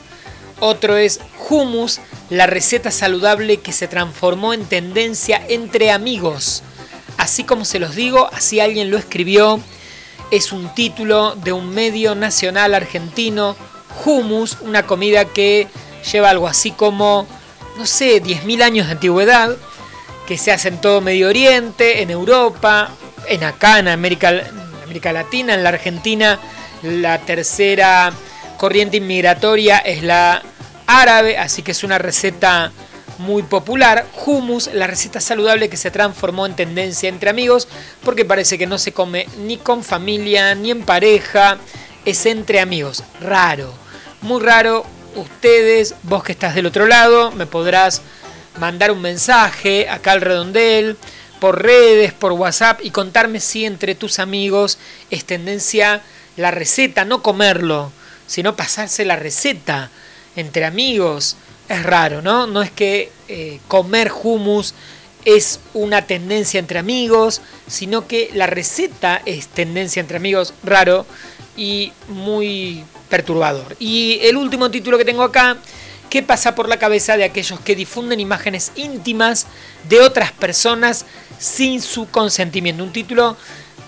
Otro es Hummus, la receta saludable que se transformó en tendencia entre amigos. Así como se los digo, así alguien lo escribió. Es un título de un medio nacional argentino. Hummus, una comida que lleva algo así como, no sé, 10.000 años de antigüedad que se hace en todo Medio Oriente, en Europa, en acá, en América, América Latina, en la Argentina. La tercera corriente inmigratoria es la árabe, así que es una receta muy popular. Hummus, la receta saludable que se transformó en tendencia entre amigos, porque parece que no se come ni con familia ni en pareja, es entre amigos. Raro, muy raro. Ustedes, vos que estás del otro lado, me podrás mandar un mensaje acá al redondel, por redes, por WhatsApp y contarme si entre tus amigos es tendencia la receta, no comerlo, sino pasarse la receta entre amigos. Es raro, ¿no? No es que eh, comer hummus es una tendencia entre amigos, sino que la receta es tendencia entre amigos, raro y muy perturbador. Y el último título que tengo acá ¿Qué pasa por la cabeza de aquellos que difunden imágenes íntimas de otras personas sin su consentimiento? Un título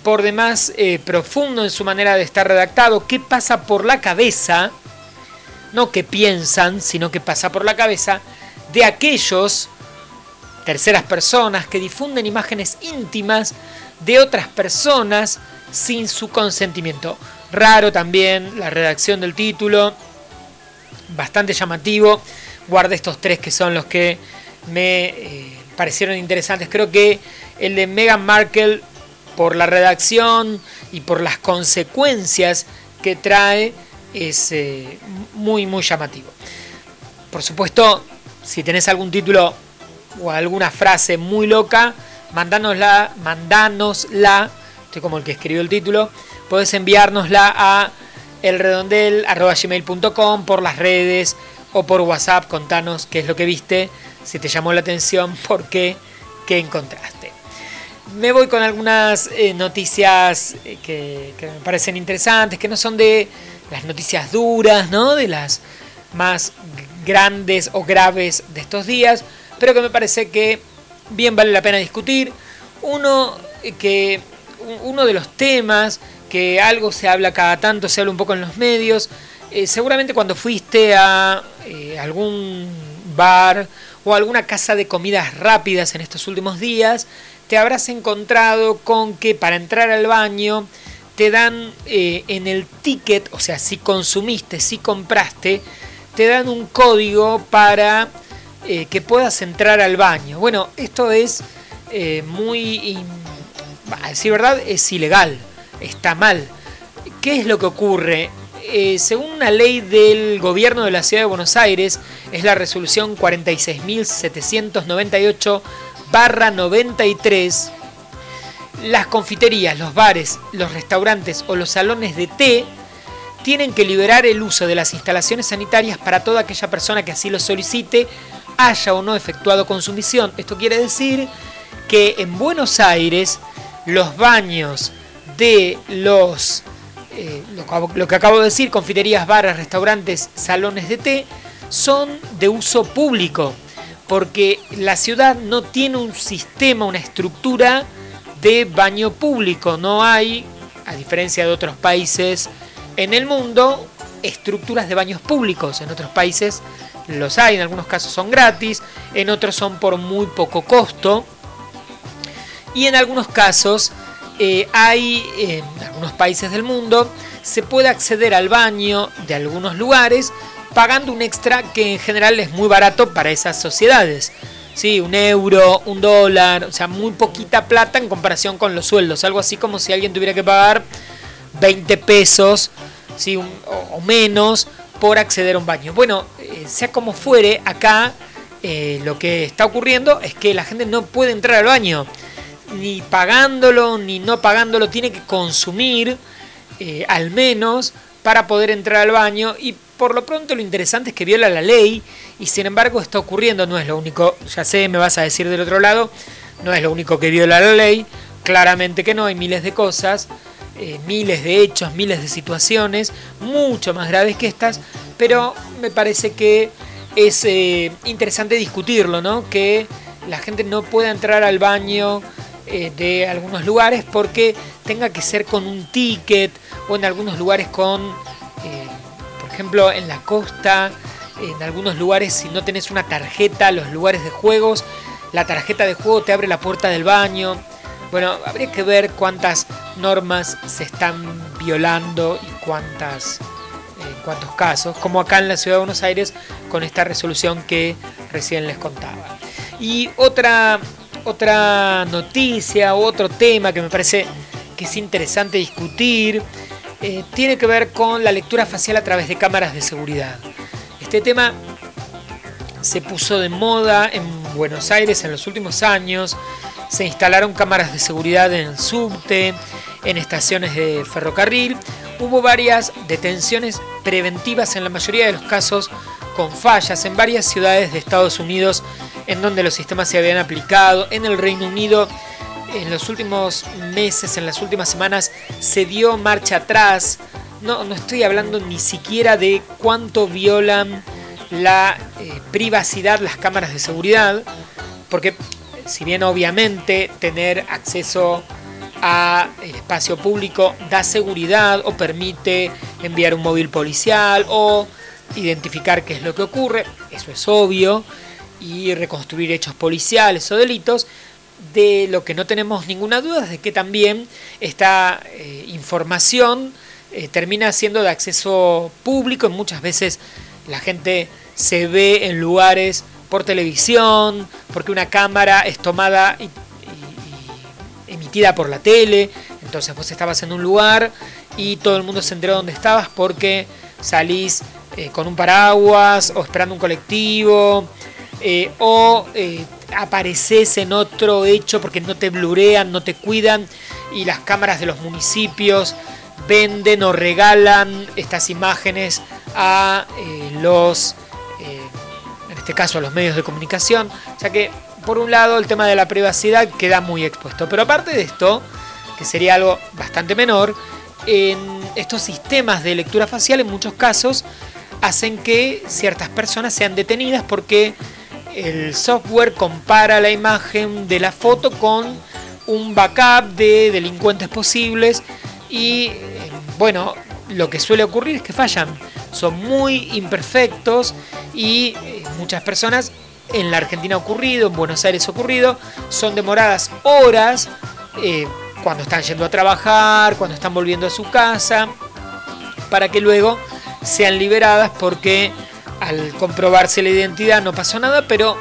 por demás eh, profundo en su manera de estar redactado. ¿Qué pasa por la cabeza? No que piensan, sino que pasa por la cabeza de aquellos terceras personas que difunden imágenes íntimas de otras personas sin su consentimiento. Raro también la redacción del título bastante llamativo. Guardé estos tres que son los que me eh, parecieron interesantes. Creo que el de Meghan Markle, por la redacción y por las consecuencias que trae, es eh, muy, muy llamativo. Por supuesto, si tenés algún título o alguna frase muy loca, mandánosla, mandánosla, estoy como el que escribió el título, podés enviárnosla a elredondel.gmail.com por las redes o por WhatsApp, contanos qué es lo que viste, si te llamó la atención, por qué, qué encontraste. Me voy con algunas eh, noticias eh, que, que, me parecen interesantes, que no son de las noticias duras, ¿no? De las más grandes o graves de estos días, pero que me parece que bien vale la pena discutir. Uno eh, que uno de los temas que algo se habla cada tanto, se habla un poco en los medios. Eh, seguramente cuando fuiste a eh, algún bar o alguna casa de comidas rápidas en estos últimos días, te habrás encontrado con que para entrar al baño te dan en el ticket, o sea, si consumiste, si compraste, te dan un código para que puedas entrar al baño. Bueno, esto es muy a decir verdad, es ilegal, está mal. ¿Qué es lo que ocurre? Eh, según una ley del gobierno de la ciudad de Buenos Aires, es la resolución 46.798-93, las confiterías, los bares, los restaurantes o los salones de té tienen que liberar el uso de las instalaciones sanitarias para toda aquella persona que así lo solicite, haya o no efectuado consumición. Esto quiere decir que en Buenos Aires los baños de los, eh, lo, que acabo de decir, confiterías, bares, restaurantes, salones de té, son de uso público, porque la ciudad no tiene un sistema, una estructura de baño público, no hay, a diferencia de otros países en el mundo, estructuras de baños públicos. En otros países los hay, en algunos casos son gratis, en otros son por muy poco costo y en algunos casos eh, hay, en algunos países del mundo, se puede acceder al baño de algunos lugares pagando un extra que en general es muy barato para esas sociedades. Sí, un euro, un dólar, o sea, muy poquita plata en comparación con los sueldos. Algo así como si alguien tuviera que pagar 20 pesos ¿sí? o, menos por acceder a un baño. Bueno, eh, sea como fuere, acá eh, lo que está ocurriendo es que la gente no puede entrar al baño ni pagándolo ni no pagándolo, tiene que consumir eh, al menos para poder entrar al baño y por lo pronto lo interesante es que viola la ley y sin embargo está ocurriendo, no es lo único, ya sé, me vas a decir del otro lado, no es lo único que viola la ley, claramente que no, hay miles de cosas, eh, miles de hechos, miles de situaciones, mucho más graves que estas, pero me parece que es eh, interesante discutirlo, ¿no? Que la gente no pueda entrar al baño eh, de algunos lugares porque tenga que ser con un ticket o en algunos lugares con, eh, por ejemplo, en la costa, en algunos lugares si no tenés una tarjeta, los lugares de juegos, la tarjeta de juego te abre la puerta del baño. Bueno, habría que ver cuántas normas se están violando y cuántas, en eh, casos, como acá en la ciudad de Buenos Aires con esta resolución que recién les contaba. Y otra otra noticia, otro tema que me parece que es interesante discutir, eh, tiene que ver con la lectura facial a través de cámaras de seguridad. Este tema se puso de moda en Buenos Aires en los últimos años. Se instalaron cámaras de seguridad en subte, en estaciones de ferrocarril. Hubo varias detenciones preventivas en la mayoría de los casos con fallas en varias ciudades de Estados Unidos en donde los sistemas se habían aplicado. En el Reino Unido, en los últimos meses, en las últimas semanas, se dio marcha atrás. No, no estoy hablando ni siquiera de cuánto violan la eh, privacidad las cámaras de seguridad, porque si bien obviamente tener acceso a espacio público da seguridad o permite enviar un móvil policial o identificar qué es lo que ocurre, eso es obvio, y reconstruir hechos policiales o delitos, de lo que no tenemos ninguna duda es de que también esta eh, información eh, termina siendo de acceso público. Y muchas veces la gente se ve en lugares por televisión, porque una cámara es tomada y, emitida por la tele, entonces vos estabas en un lugar y todo el mundo se enteró dónde estabas porque salís eh, con un paraguas o esperando un colectivo eh, o eh, apareces en otro hecho porque no te blurean, no te cuidan y las cámaras de los municipios venden o regalan estas imágenes a los, en este caso a los medios de comunicación. O sea que, por un lado, el tema de la privacidad queda muy expuesto. Pero aparte de esto, que sería algo bastante menor, en estos sistemas de lectura facial en muchos casos hacen que ciertas personas sean detenidas porque el software compara la imagen de la foto con un backup de delincuentes posibles y eh, bueno, lo que suele ocurrir es que fallan, son muy imperfectos y eh, muchas personas en la Argentina ha ocurrido, en Buenos Aires ha ocurrido, son demoradas horas eh, cuando están yendo a trabajar, cuando están volviendo a su casa, para que luego sean liberadas porque al comprobarse la identidad no pasó nada, pero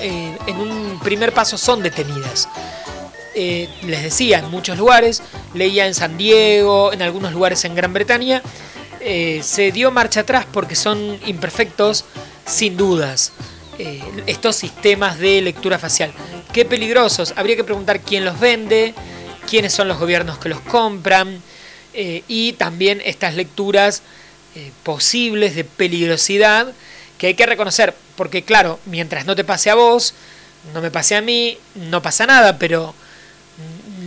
eh, en un primer paso son detenidas. Eh, les decía, en muchos lugares, leía en San Diego, en algunos lugares en Gran Bretaña, eh, se dio marcha atrás porque son imperfectos sin dudas. estos sistemas de lectura facial. Qué peligrosos. Habría que preguntar quién los vende, quiénes son los gobiernos que los compran y también estas lecturas eh, posibles de peligrosidad que hay que reconocer, porque claro, mientras no te pase a vos, no me pase a mí, no pasa nada, pero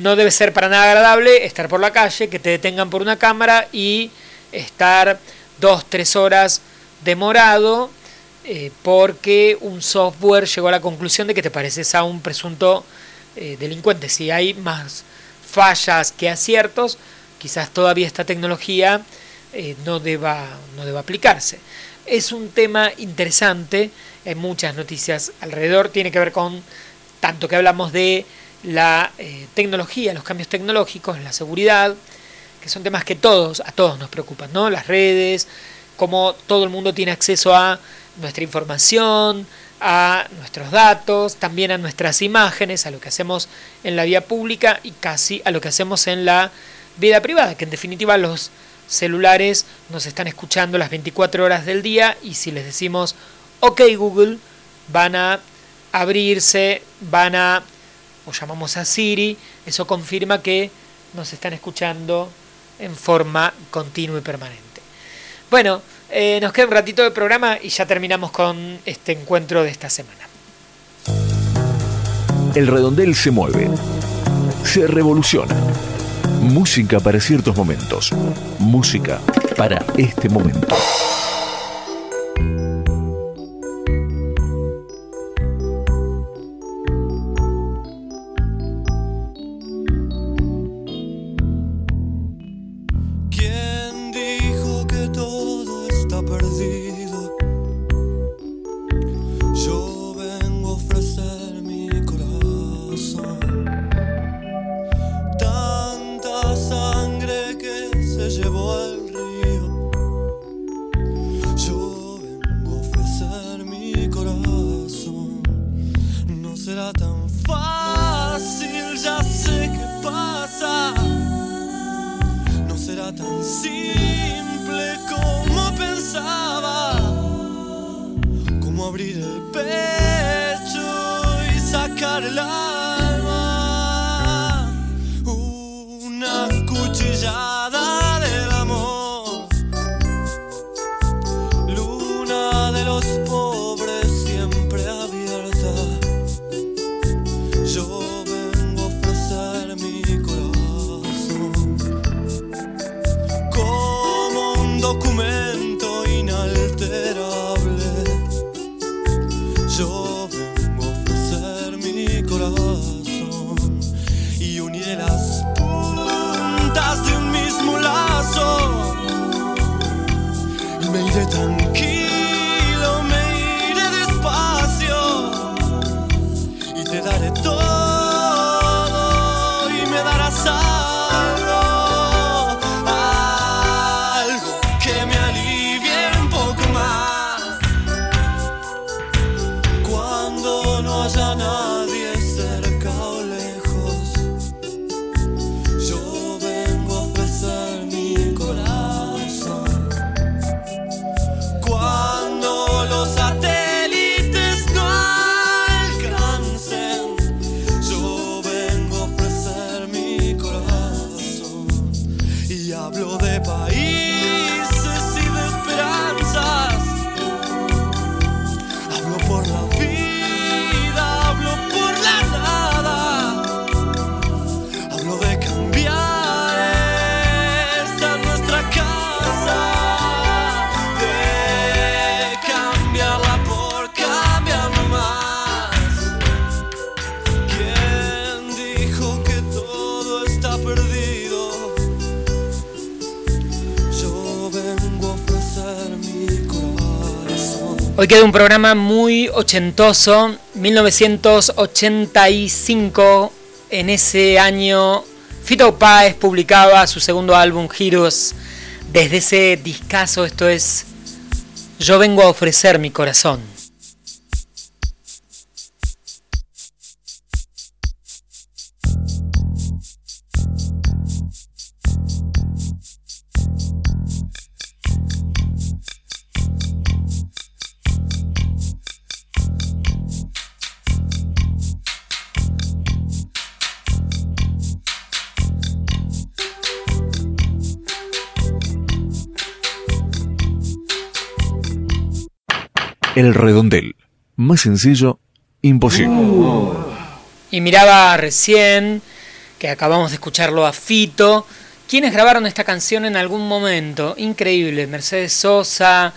no debe ser para nada agradable estar por la calle, que te detengan por una cámara y estar dos, tres horas demorado eh, porque un software llegó a la conclusión de que te pareces a un presunto eh, delincuente. Si hay más fallas que aciertos, quizás todavía esta tecnología eh, no, deba, no deba aplicarse. Es un tema interesante, hay muchas noticias alrededor, tiene que ver con tanto que hablamos de la eh, tecnología, los cambios tecnológicos, la seguridad, que son temas que todos, a todos nos preocupan, ¿no? Las redes, cómo todo el mundo tiene acceso a nuestra información, a nuestros datos, también a nuestras imágenes, a lo que hacemos en la vía pública y casi a lo que hacemos en la vida privada, que en definitiva los celulares nos están escuchando las 24 horas del día y si les decimos ok Google van a abrirse, van a, o llamamos a Siri, eso confirma que nos están escuchando en forma continua y permanente. Bueno, eh, nos queda un ratito de programa y ya terminamos con este encuentro de esta semana. El redondel se mueve, se revoluciona Música para ciertos momentos. Música para este momento. Documento inalterable. Yo Hoy queda un programa muy ochentoso, 1985. En ese año, Fito Páez publicaba su segundo álbum, Heroes. Desde ese discazo, esto es Yo vengo a ofrecer mi corazón. El redondel. Más sencillo, imposible. Y miraba recién, que acabamos de escucharlo a Fito, quienes grabaron esta canción en algún momento. Increíble. Mercedes Sosa,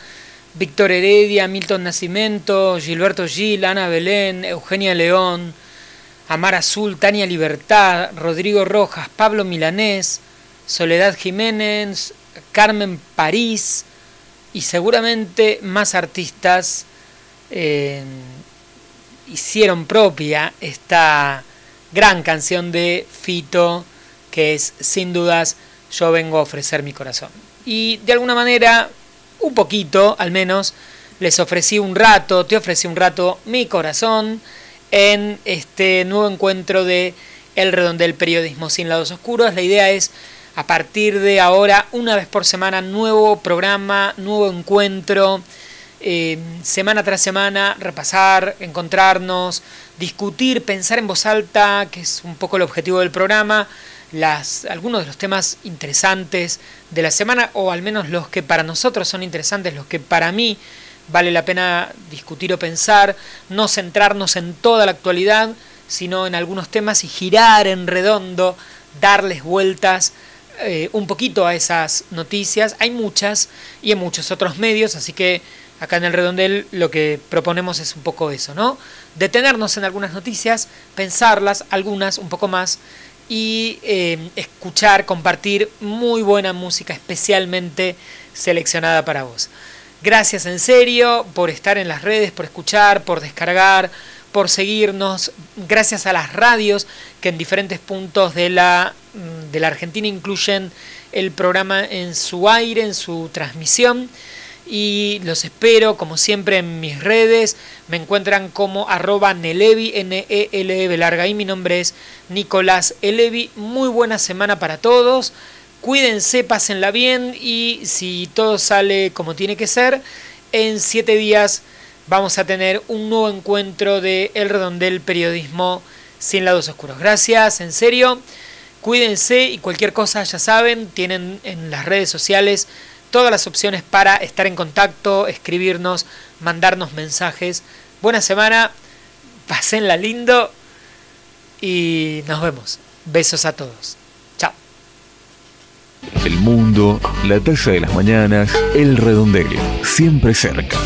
Víctor Heredia, Milton Nacimiento, Gilberto Gil, Ana Belén, Eugenia León, Amar Azul, Tania Libertad, Rodrigo Rojas, Pablo Milanés, Soledad Jiménez, Carmen París, y seguramente más artistas hicieron propia esta gran canción de Fito que es sin dudas yo vengo a ofrecer mi corazón. Y de alguna manera, un poquito al menos, les ofrecí un rato, te ofrecí un rato mi corazón en este nuevo encuentro de El Redondel Periodismo sin lados oscuros. La idea es a partir de ahora, una vez por semana, nuevo programa, nuevo encuentro, eh, semana tras semana, repasar, encontrarnos, discutir, pensar en voz alta, que es un poco el objetivo del programa, las, algunos de los temas interesantes de la semana, o al menos los que para nosotros son interesantes, los que para mí vale la pena discutir o pensar, no centrarnos en toda la actualidad, sino en algunos temas y girar en redondo, darles vueltas eh, un poquito a esas noticias. Hay muchas y en muchos otros medios, así que acá en el redondel lo que proponemos es un poco eso, ¿no? Detenernos en algunas noticias, pensarlas, algunas un poco más, y eh, escuchar, compartir muy buena música especialmente seleccionada para vos. Gracias en serio por estar en las redes, por escuchar, por descargar, por seguirnos, gracias a las radios que en diferentes puntos de la, mm, de la Argentina incluyen el programa en su aire, en su transmisión. Y los espero, como siempre, en mis redes. Me encuentran como arroba Nelevi, N-E-L-E larga. Y mi nombre es Nicolás Elevi. Muy buena semana para todos. Cuídense, pásenla bien. Y si todo sale como tiene que ser, en siete días vamos a tener un nuevo encuentro de El Redondel Periodismo sin lados oscuros. Gracias, en serio. Cuídense y cualquier cosa ya saben, tienen en las redes sociales todas las opciones para estar en contacto, escribirnos, mandarnos mensajes. Buena semana, pasenla lindo y nos vemos. Besos a todos. Chao. El mundo, la taza de las mañanas, el redondel, siempre cerca.